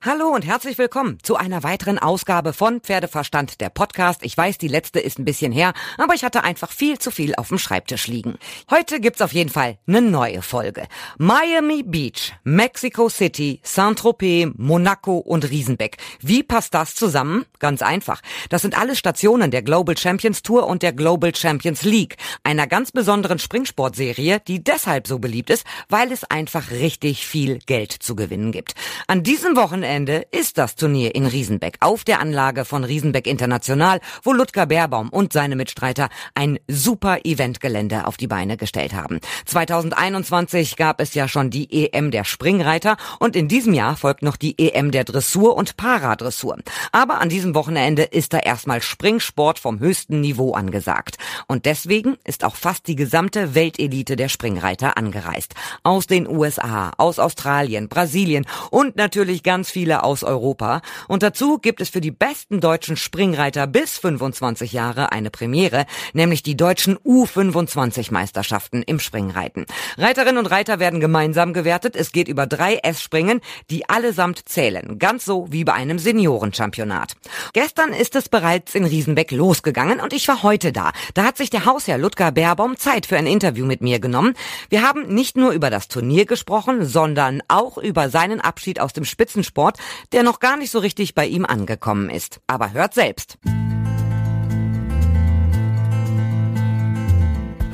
Hallo und herzlich willkommen zu einer weiteren Ausgabe von Pferdeverstand, der Podcast. Ich weiß, die letzte ist ein bisschen her, aber ich hatte einfach viel zu viel auf dem Schreibtisch liegen. Heute gibt's auf jeden Fall eine neue Folge. Miami Beach, Mexico City, Saint-Tropez, Monaco und Riesenbeck. Wie passt das zusammen? Ganz einfach. Das sind alle Stationen der Global Champions Tour und der Global Champions League, einer ganz besonderen Springsportserie, die deshalb so beliebt ist, weil es einfach richtig viel Geld zu gewinnen gibt. An diesem Wochenende Wochenende ist das Turnier in Riesenbeck auf der Anlage von Riesenbeck International, wo Ludger Beerbaum und seine Mitstreiter ein super Eventgelände auf die Beine gestellt haben. 2021 gab es ja schon die EM der Springreiter und in diesem Jahr folgt noch die EM der Dressur und Paradressur. Aber an diesem Wochenende ist da erstmal Springsport vom höchsten Niveau angesagt. Und deswegen ist auch fast die gesamte Weltelite der Springreiter angereist. Aus den USA, aus Australien, Brasilien und natürlich ganz viel viele aus Europa. Und dazu gibt es für die besten deutschen Springreiter bis 25 Jahre eine Premiere, nämlich die deutschen U25-Meisterschaften im Springreiten. Reiterinnen und Reiter werden gemeinsam gewertet. Es geht über drei S-Springen, die allesamt zählen. Ganz so wie bei einem Seniorenchampionat. Gestern ist es bereits in Riesenbeck losgegangen und ich war heute da. Da hat sich der Hausherr Ludger Baerbaum Zeit für ein Interview mit mir genommen. Wir haben nicht nur über das Turnier gesprochen, sondern auch über seinen Abschied aus dem Spitzensport Sport, der noch gar nicht so richtig bei ihm angekommen ist. Aber hört selbst.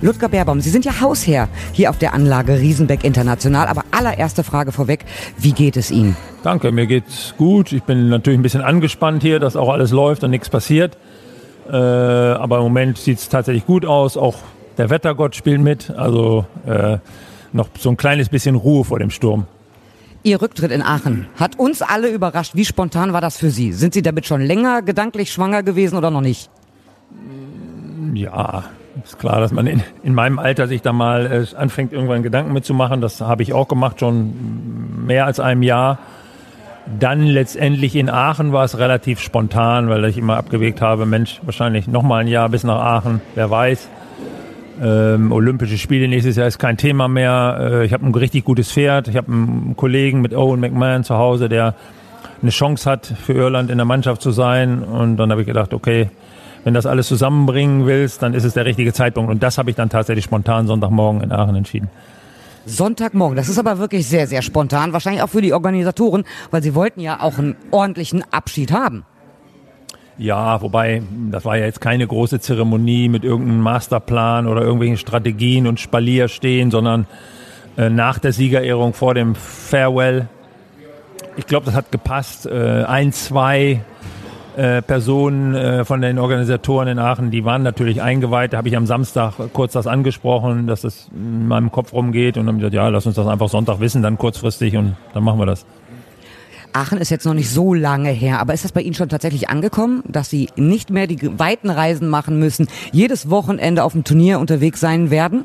Ludger Baerbaum, Sie sind ja Hausherr hier auf der Anlage Riesenbeck International. Aber allererste Frage vorweg, wie geht es Ihnen? Danke, mir geht's gut. Ich bin natürlich ein bisschen angespannt hier, dass auch alles läuft und nichts passiert. Äh, aber im Moment sieht es tatsächlich gut aus. Auch der Wettergott spielt mit. Also äh, noch so ein kleines bisschen Ruhe vor dem Sturm. Ihr Rücktritt in Aachen hat uns alle überrascht. Wie spontan war das für Sie? Sind Sie damit schon länger gedanklich schwanger gewesen oder noch nicht? Ja, ist klar, dass man in, in meinem Alter sich da mal äh, anfängt, irgendwann Gedanken mitzumachen. Das habe ich auch gemacht, schon mehr als einem Jahr. Dann letztendlich in Aachen war es relativ spontan, weil ich immer abgewegt habe, Mensch, wahrscheinlich noch mal ein Jahr bis nach Aachen, wer weiß. Ähm, Olympische Spiele nächstes Jahr ist kein Thema mehr. Äh, ich habe ein richtig gutes Pferd. Ich habe einen Kollegen mit Owen McMahon zu Hause, der eine Chance hat, für Irland in der Mannschaft zu sein. Und dann habe ich gedacht, okay, wenn das alles zusammenbringen willst, dann ist es der richtige Zeitpunkt. Und das habe ich dann tatsächlich spontan Sonntagmorgen in Aachen entschieden. Sonntagmorgen, das ist aber wirklich sehr, sehr spontan. Wahrscheinlich auch für die Organisatoren, weil sie wollten ja auch einen ordentlichen Abschied haben. Ja, wobei, das war ja jetzt keine große Zeremonie mit irgendeinem Masterplan oder irgendwelchen Strategien und Spalier stehen, sondern äh, nach der Siegerehrung vor dem Farewell. Ich glaube, das hat gepasst. Äh, ein, zwei äh, Personen äh, von den Organisatoren in Aachen, die waren natürlich eingeweiht. Da habe ich am Samstag kurz das angesprochen, dass das in meinem Kopf rumgeht und dann gesagt, ja, lass uns das einfach Sonntag wissen, dann kurzfristig und dann machen wir das. Aachen ist jetzt noch nicht so lange her, aber ist das bei Ihnen schon tatsächlich angekommen, dass Sie nicht mehr die weiten Reisen machen müssen, jedes Wochenende auf dem Turnier unterwegs sein werden?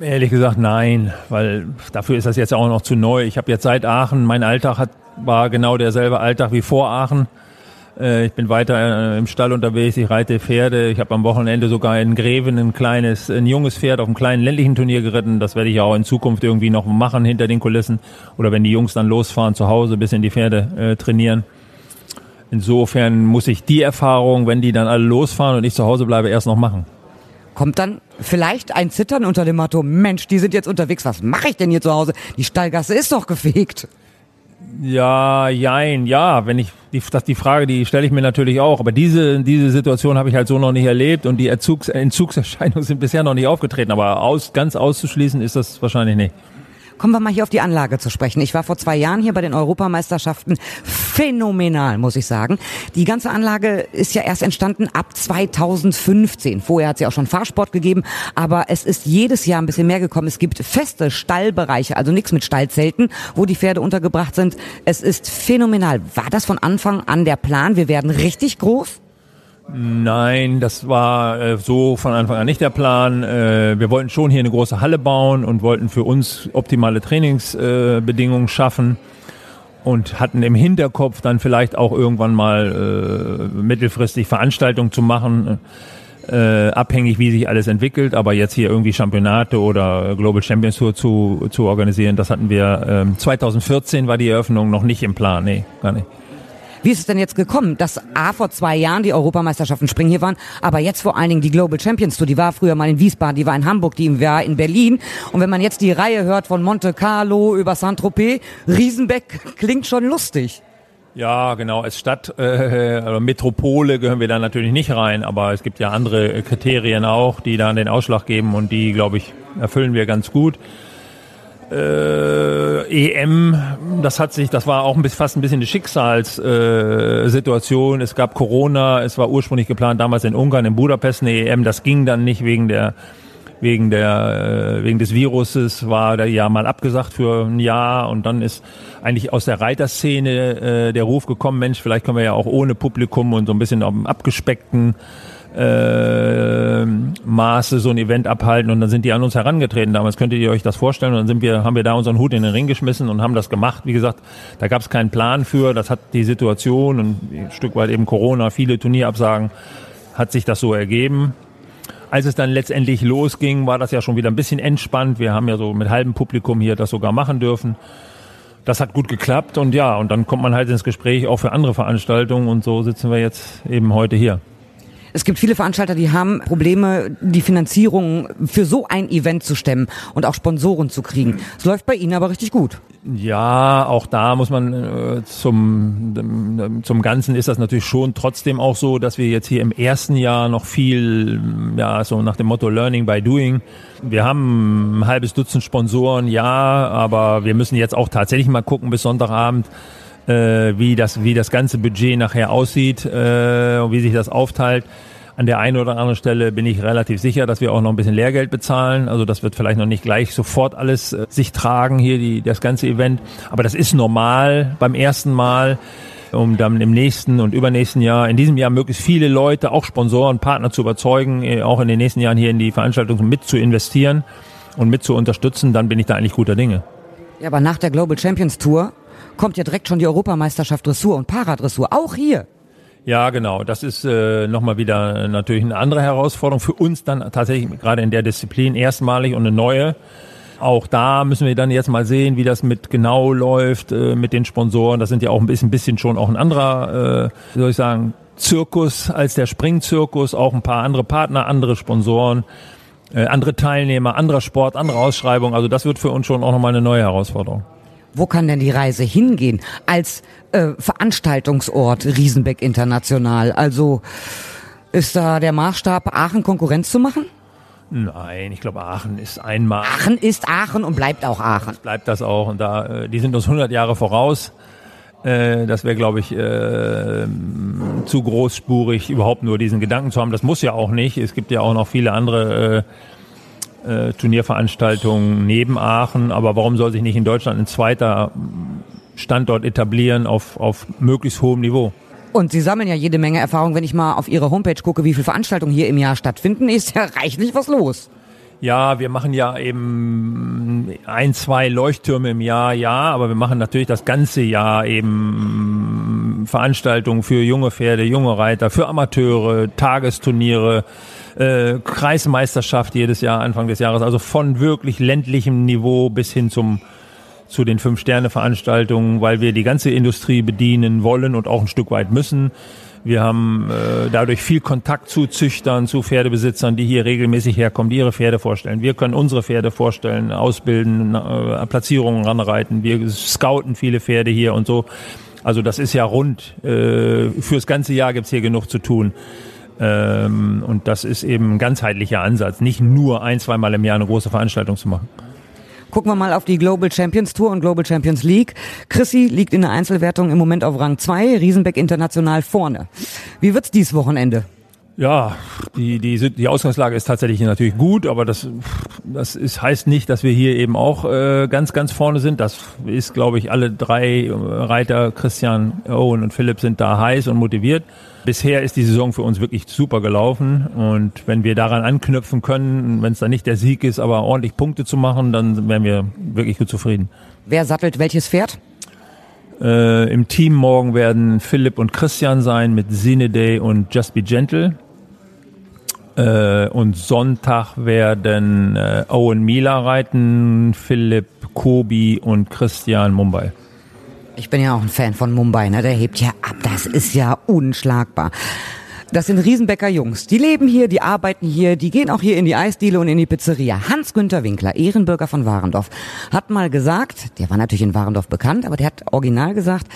Ehrlich gesagt nein, weil dafür ist das jetzt auch noch zu neu. Ich habe jetzt seit Aachen, mein Alltag hat, war genau derselbe Alltag wie vor Aachen. Äh, ich bin weiter äh, im Stall unterwegs, ich reite Pferde. Ich habe am Wochenende sogar in Greven ein kleines, ein junges Pferd auf einem kleinen ländlichen Turnier geritten. Das werde ich ja auch in Zukunft irgendwie noch machen hinter den Kulissen. Oder wenn die Jungs dann losfahren zu Hause, bisschen die Pferde äh, trainieren. Insofern muss ich die Erfahrung, wenn die dann alle losfahren und ich zu Hause bleibe, erst noch machen. Kommt dann vielleicht ein Zittern unter dem Motto, Mensch, die sind jetzt unterwegs, was mache ich denn hier zu Hause? Die Stallgasse ist doch gefegt. Ja, jein, ja, wenn ich die, das die Frage, die stelle ich mir natürlich auch, aber diese diese Situation habe ich halt so noch nicht erlebt und die Erzugs, Entzugserscheinungen sind bisher noch nicht aufgetreten, aber aus, ganz auszuschließen ist das wahrscheinlich nicht. Kommen wir mal hier auf die Anlage zu sprechen. Ich war vor zwei Jahren hier bei den Europameisterschaften. Phänomenal, muss ich sagen. Die ganze Anlage ist ja erst entstanden ab 2015. Vorher hat sie auch schon Fahrsport gegeben, aber es ist jedes Jahr ein bisschen mehr gekommen. Es gibt feste Stallbereiche, also nichts mit Stallzelten, wo die Pferde untergebracht sind. Es ist phänomenal. War das von Anfang an der Plan? Wir werden richtig groß? Nein, das war äh, so von Anfang an nicht der Plan. Äh, wir wollten schon hier eine große Halle bauen und wollten für uns optimale Trainingsbedingungen äh, schaffen und hatten im Hinterkopf dann vielleicht auch irgendwann mal äh, mittelfristig Veranstaltungen zu machen. äh, abhängig, wie sich alles entwickelt. Aber jetzt hier irgendwie Championate oder Global Champions Tour zu, zu organisieren, das hatten wir ähm, 2014 war die Eröffnung noch nicht im Plan. Nee, gar nicht. Wie ist es denn jetzt gekommen, dass A vor zwei Jahren die Europameisterschaften Springen hier waren, aber jetzt vor allen Dingen die Global Champions Tour, die war früher mal in Wiesbaden, die war in Hamburg, die war in Berlin. Und wenn man jetzt die Reihe hört von Monte Carlo über Saint-Tropez, Riesenbeck klingt schon lustig. Ja, genau. Als Stadt, äh, oder Metropole gehören wir da natürlich nicht rein, aber es gibt ja andere Kriterien auch, die da den Ausschlag geben und die, glaube ich, erfüllen wir ganz gut äh, EM, das hat sich, das war auch ein bisschen, fast ein bisschen eine Schicksalssituation. Äh, es gab Corona, es war ursprünglich geplant damals in Ungarn, in Budapest eine EM, das ging dann nicht wegen der wegen der äh, wegen des Viruses war der ja mal abgesagt für ein Jahr und dann ist eigentlich aus der Reiterszene äh, der Ruf gekommen, Mensch, vielleicht können wir ja auch ohne Publikum und so ein bisschen auf dem abgespeckten äh, Maße so ein Event abhalten und dann sind die an uns herangetreten damals. Könntet ihr euch das vorstellen? Und dann sind wir, haben wir da unseren Hut in den Ring geschmissen und haben das gemacht. Wie gesagt, da gab es keinen Plan für. Das hat die Situation und ein Stück weit eben Corona, viele Turnierabsagen, hat sich das so ergeben. Als es dann letztendlich losging, war das ja schon wieder ein bisschen entspannt. Wir haben ja so mit halbem Publikum hier das sogar machen dürfen. Das hat gut geklappt und ja, und dann kommt man halt ins Gespräch auch für andere Veranstaltungen und so sitzen wir jetzt eben heute hier. Es gibt viele Veranstalter, die haben Probleme, die Finanzierung für so ein Event zu stemmen und auch Sponsoren zu kriegen. Es läuft bei Ihnen aber richtig gut. Ja, auch da muss man äh, zum, zum Ganzen ist das natürlich schon trotzdem auch so, dass wir jetzt hier im ersten Jahr noch viel, ja, so nach dem Motto Learning by Doing. Wir haben ein halbes Dutzend Sponsoren, ja, aber wir müssen jetzt auch tatsächlich mal gucken bis Sonntagabend, äh, wie, das, wie das ganze Budget nachher aussieht äh, und wie sich das aufteilt. An der einen oder anderen Stelle bin ich relativ sicher, dass wir auch noch ein bisschen Lehrgeld bezahlen. Also das wird vielleicht noch nicht gleich sofort alles äh, sich tragen, hier die, das ganze Event. Aber das ist normal beim ersten Mal um dann im nächsten und übernächsten Jahr, in diesem Jahr möglichst viele Leute, auch Sponsoren, Partner zu überzeugen, äh, auch in den nächsten Jahren hier in die Veranstaltung mit zu investieren und mit zu unterstützen, dann bin ich da eigentlich guter Dinge. Ja, aber nach der Global Champions Tour kommt ja direkt schon die Europameisterschaft Dressur und Paradressur, auch hier. Ja, genau. Das ist äh, nochmal wieder natürlich eine andere Herausforderung für uns dann tatsächlich gerade in der Disziplin erstmalig und eine neue. Auch da müssen wir dann jetzt mal sehen, wie das mit genau läuft, äh, mit den Sponsoren. Das sind ja auch ein bisschen, bisschen schon auch ein anderer, äh, wie soll ich sagen, Zirkus als der Springzirkus, auch ein paar andere Partner, andere Sponsoren, äh, andere Teilnehmer, anderer Sport, andere Ausschreibung. Also das wird für uns schon auch nochmal eine neue Herausforderung wo kann denn die Reise hingehen als äh, Veranstaltungsort Riesenbeck International? Also ist da der Maßstab, Aachen Konkurrenz zu machen? Nein, ich glaube, Aachen ist einmal. Aachen ist Aachen und bleibt auch Aachen. Bleibt das auch. Und da, äh, die sind uns 100 Jahre voraus. Äh, das wäre, glaube ich, äh, zu großspurig, überhaupt nur diesen Gedanken zu haben. Das muss ja auch nicht. Es gibt ja auch noch viele andere äh, äh, Turnierveranstaltungen neben Aachen. Aber warum soll sich nicht in Deutschland ein zweiter Standort etablieren auf, auf möglichst hohem Niveau? Und Sie sammeln ja jede Menge Erfahrung. Wenn ich mal auf Ihre Homepage gucke, wie viele Veranstaltungen hier im Jahr stattfinden, ist ja reichlich was los. Ja, wir machen ja eben ein, zwei Leuchttürme im Jahr, ja, aber wir machen natürlich das ganze Jahr eben Veranstaltungen für junge Pferde, junge Reiter, für Amateure, Tagesturniere, äh, Kreismeisterschaft jedes Jahr Anfang des Jahres, also von wirklich ländlichem Niveau bis hin zum zu den Fünf-Sterne-Veranstaltungen, weil wir die ganze Industrie bedienen wollen und auch ein Stück weit müssen. Wir haben äh, dadurch viel Kontakt zu Züchtern, zu Pferdebesitzern, die hier regelmäßig herkommen, die ihre Pferde vorstellen. Wir können unsere Pferde vorstellen, ausbilden, äh, Platzierungen ranreiten. Wir scouten viele Pferde hier und so. Also das ist ja rund. Äh, fürs ganze Jahr gibt's hier genug zu tun. Ähm, und das ist eben ein ganzheitlicher Ansatz, nicht nur ein, zweimal im Jahr eine große Veranstaltung zu machen. Gucken wir mal auf die Global Champions Tour und Global Champions League. Chrissy liegt in der Einzelwertung im Moment auf Rang 2, Riesenbeck international vorne. Wie wird's dies Wochenende? Ja, die, die, die Ausgangslage ist tatsächlich natürlich gut, aber das, das ist, heißt nicht, dass wir hier eben auch äh, ganz, ganz vorne sind. Das ist, glaube ich, alle drei Reiter, Christian, Owen und Philipp sind da heiß und motiviert. Bisher ist die Saison für uns wirklich super gelaufen und wenn wir daran anknüpfen können, wenn es dann nicht der Sieg ist, aber ordentlich Punkte zu machen, dann wären wir wirklich gut zufrieden. Wer sattelt welches Pferd? Äh, Im Team morgen werden Philipp und Christian sein mit Day und Just Be Gentle. Äh, und Sonntag werden äh, Owen Mila reiten, Philipp Kobi und Christian Mumbai. Ich bin ja auch ein Fan von Mumbai, ne? Der hebt ja ab. Das ist ja unschlagbar. Das sind Riesenbecker Jungs. Die leben hier, die arbeiten hier, die gehen auch hier in die Eisdiele und in die Pizzeria. Hans-Günther Winkler, Ehrenbürger von Warendorf, hat mal gesagt, der war natürlich in Warendorf bekannt, aber der hat original gesagt,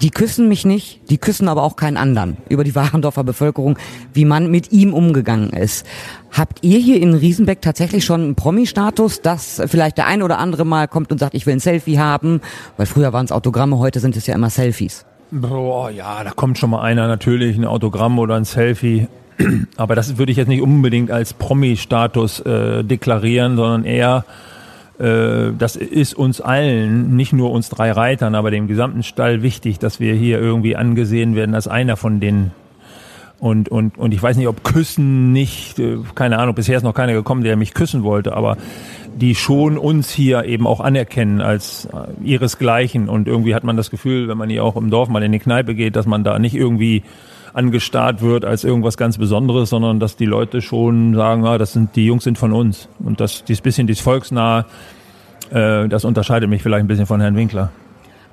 die küssen mich nicht, die küssen aber auch keinen anderen über die Warendorfer Bevölkerung, wie man mit ihm umgegangen ist. Habt ihr hier in Riesenbeck tatsächlich schon einen Promi-Status, dass vielleicht der ein oder andere mal kommt und sagt, ich will ein Selfie haben? Weil früher waren es Autogramme, heute sind es ja immer Selfies. Boah, ja, da kommt schon mal einer natürlich, ein Autogramm oder ein Selfie. Aber das würde ich jetzt nicht unbedingt als Promi-Status äh, deklarieren, sondern eher das ist uns allen, nicht nur uns drei Reitern, aber dem gesamten Stall wichtig, dass wir hier irgendwie angesehen werden als einer von den und, und, und ich weiß nicht, ob Küssen nicht, äh, keine Ahnung, bisher ist noch keiner gekommen, der mich küssen wollte, aber die schon uns hier eben auch anerkennen als äh, ihresgleichen. Und irgendwie hat man das Gefühl, wenn man hier auch im Dorf mal in die Kneipe geht, dass man da nicht irgendwie angestarrt wird als irgendwas ganz Besonderes, sondern dass die Leute schon sagen, ah, das sind die Jungs sind von uns. Und das dieses bisschen dieses Volksnah, äh, das unterscheidet mich vielleicht ein bisschen von Herrn Winkler.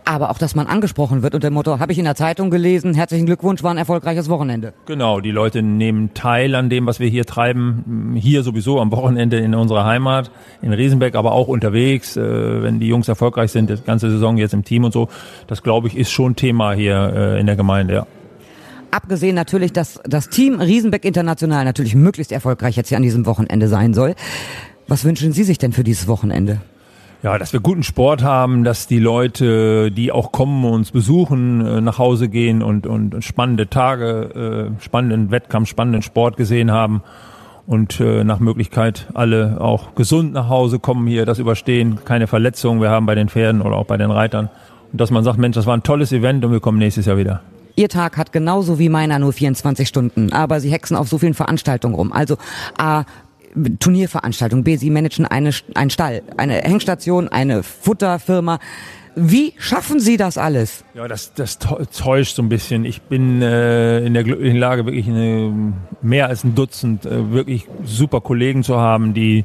Aber auch, dass man angesprochen wird unter dem Motto, habe ich in der Zeitung gelesen, herzlichen Glückwunsch, war ein erfolgreiches Wochenende. Genau, die Leute nehmen teil an dem, was wir hier treiben, hier sowieso am Wochenende in unserer Heimat, in Riesenbeck, aber auch unterwegs, äh, wenn die Jungs erfolgreich sind, die ganze Saison jetzt im Team und so. Das, glaube ich, ist schon Thema hier äh, in der Gemeinde, ja. Abgesehen natürlich, dass das Team Riesenbeck International natürlich möglichst erfolgreich jetzt hier an diesem Wochenende sein soll. Was wünschen Sie sich denn für dieses Wochenende? Ja, dass wir guten Sport haben, dass die Leute, die auch kommen, uns besuchen, äh, nach Hause gehen und, und spannende Tage, äh, spannenden Wettkampf, spannenden Sport gesehen haben und äh, nach Möglichkeit alle auch gesund nach Hause kommen hier, das überstehen, keine Verletzungen wir haben bei den Pferden oder auch bei den Reitern. Und dass man sagt, Mensch, das war ein tolles Event und wir kommen nächstes Jahr wieder. Ihr Tag hat genauso wie meiner nur 24 Stunden, aber Sie hexen auf so vielen Veranstaltungen rum. Also A, Turnierveranstaltung, B, Sie managen eine, einen Stall, eine Hengstation, eine Futterfirma. Wie schaffen Sie das alles? Ja, das, das täuscht so ein bisschen. Ich bin äh, in der glücklichen Lage, wirklich eine, mehr als ein Dutzend äh, wirklich super Kollegen zu haben, die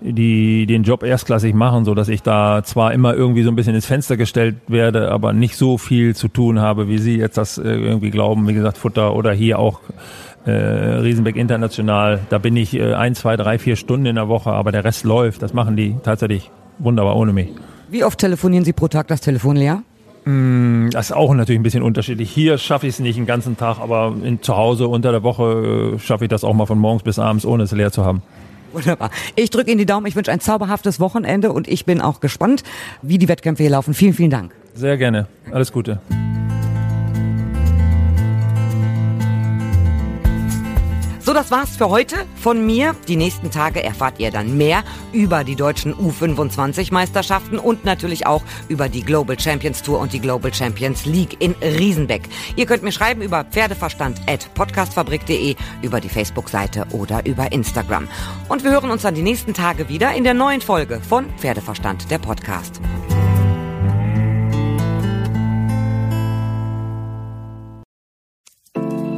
die den Job erstklassig machen, so dass ich da zwar immer irgendwie so ein bisschen ins Fenster gestellt werde, aber nicht so viel zu tun habe, wie Sie jetzt das äh, irgendwie glauben. Wie gesagt, Futter oder hier auch äh, Riesenbeck International. Da bin ich äh, ein, zwei, drei, vier Stunden in der Woche, aber der Rest läuft. Das machen die tatsächlich wunderbar ohne mich. Wie oft telefonieren Sie pro Tag das Telefon leer? Mm, das ist auch natürlich ein bisschen unterschiedlich. Hier schaffe ich es nicht den ganzen Tag, aber in, zu Hause unter der Woche äh, schaffe ich das auch mal von morgens bis abends, ohne es leer zu haben. Wunderbar. Ich drücke Ihnen die Daumen. Ich wünsche ein zauberhaftes Wochenende und ich bin auch gespannt, wie die Wettkämpfe hier laufen. Vielen, vielen Dank. Sehr gerne. Alles Gute. So, das war's für heute von mir. Die nächsten Tage erfahrt ihr dann mehr über die deutschen U25-Meisterschaften und natürlich auch über die Global Champions Tour und die Global Champions League in Riesenbeck. Ihr könnt mir schreiben über pferdeverstand.podcastfabrik.de, über die Facebook-Seite oder über Instagram. Und wir hören uns dann die nächsten Tage wieder in der neuen Folge von Pferdeverstand, der Podcast.